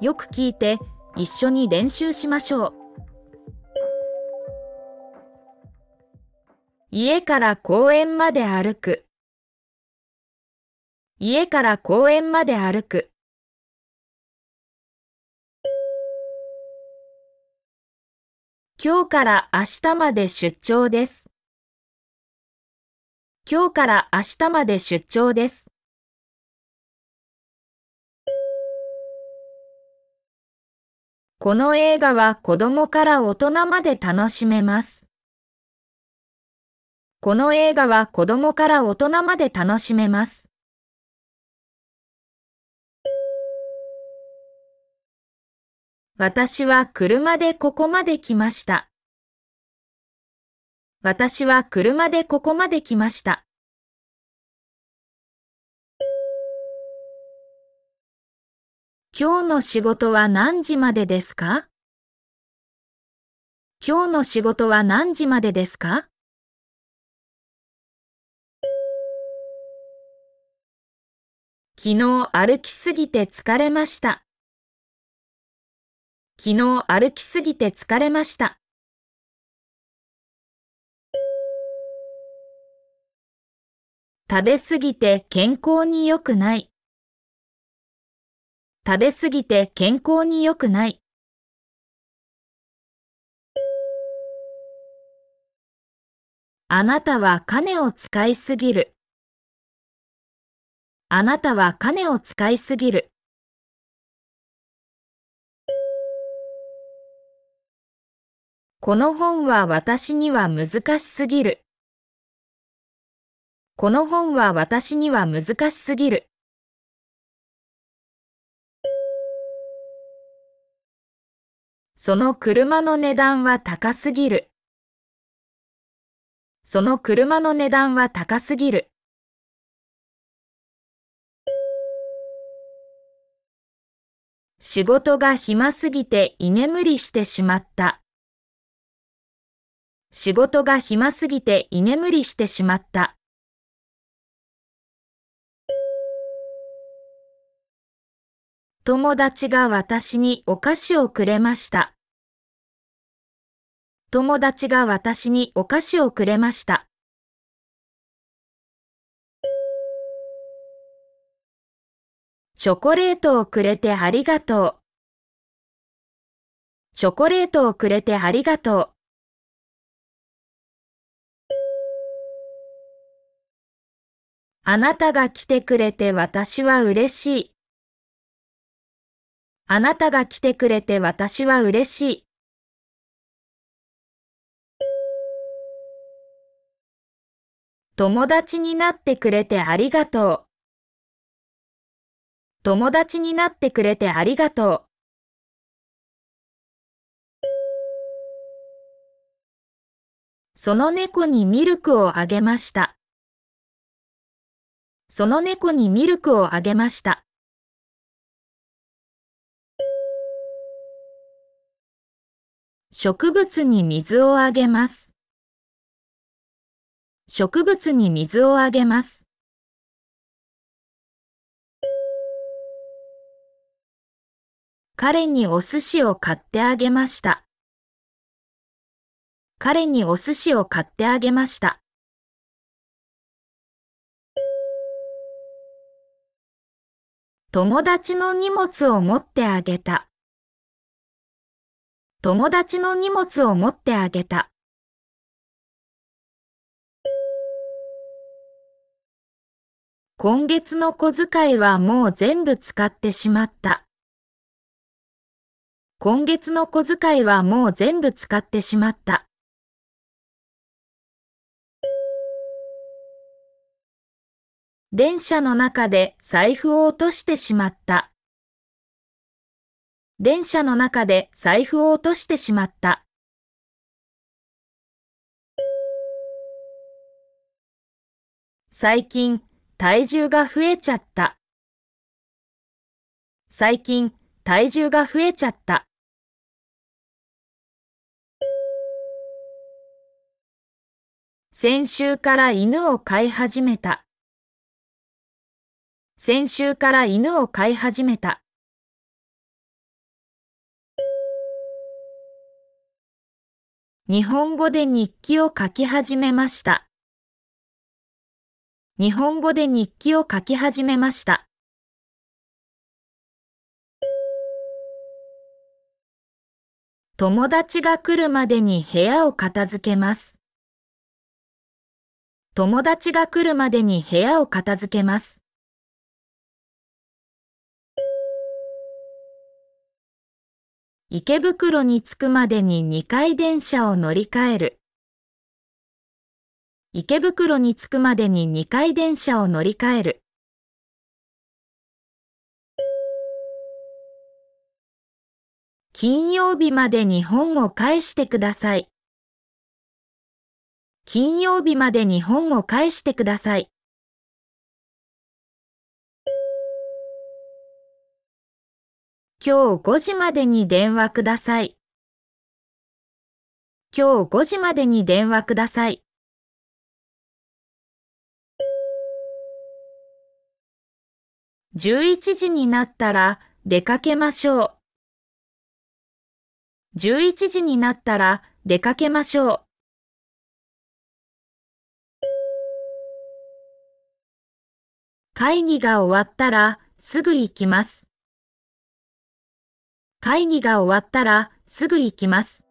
よく聞いて一緒に練習しましょう。家から公園まで歩く。家から公園まで歩く。今日から明日まで出張です。今日から明日まで出張です。この映画は子供から大人まで楽しめます。この映画は子供から大人まで楽しめます。私は車でここまで来ました。私は車でここまで来ました。今日の仕事は何時までですか？今日の仕事は何時までですか？昨日歩きすぎて疲れました。昨日歩きすぎて疲れました。食べすぎて健康に良くない。食べすぎて健康に良くない。あなたは金を使いすぎる。あなたは金を使いすぎる。この本は私には難しすぎる。この本は私には難しすぎる。その車の値段は高すぎる。その車の値段は高すぎる。仕事が暇すぎて居眠りしてしまった。仕事が暇すぎて居眠りしてしまった。友達が私にお菓子をくれました。友達が私にお菓子をくれました。チョコレートをくれてありがとう。チョコレートをくれてありがとう。あなたが来てくれて私は嬉しい。あなたが来てくれて私は嬉しい。友達になってくれてありがとう。友達になってくれてありがとう。その猫にミルクをあげました。その猫にミルクをあげました。植物に水をあげます。植物に水をあげます。彼にお寿司を買ってあげました。彼にお寿司を買ってあげました。友達の荷物を持ってあげた。友達の荷物を持ってあげた。今月の小遣いはもう全部使ってしまった。今月の小遣いはもう全部使ってしまった。電車の中で財布を落としてしまった。電車の中で財布を落としてしまった。最近体重が増えちゃった。最近、体重が増えちゃった。先週から犬を飼い始めた。先週から犬を飼い始めた。日本語で日記を書き始めました。日本語で日記を書き始めました。友達が来るまでに部屋を片付けます。友達が来るまでに部屋を片付けます。池袋に着くまでに2回電車を乗り換える。池袋に着くまでに2回電車を乗り換える。金曜日までに本を返してください。金曜日までに本を返してください。今日5時までに電話ください。今日5時までに電話ください。11時になったら出かけましょう。11時になったら出かけましょう。会議が終わったらすぐ行きます。会議が終わったらすぐ行きます。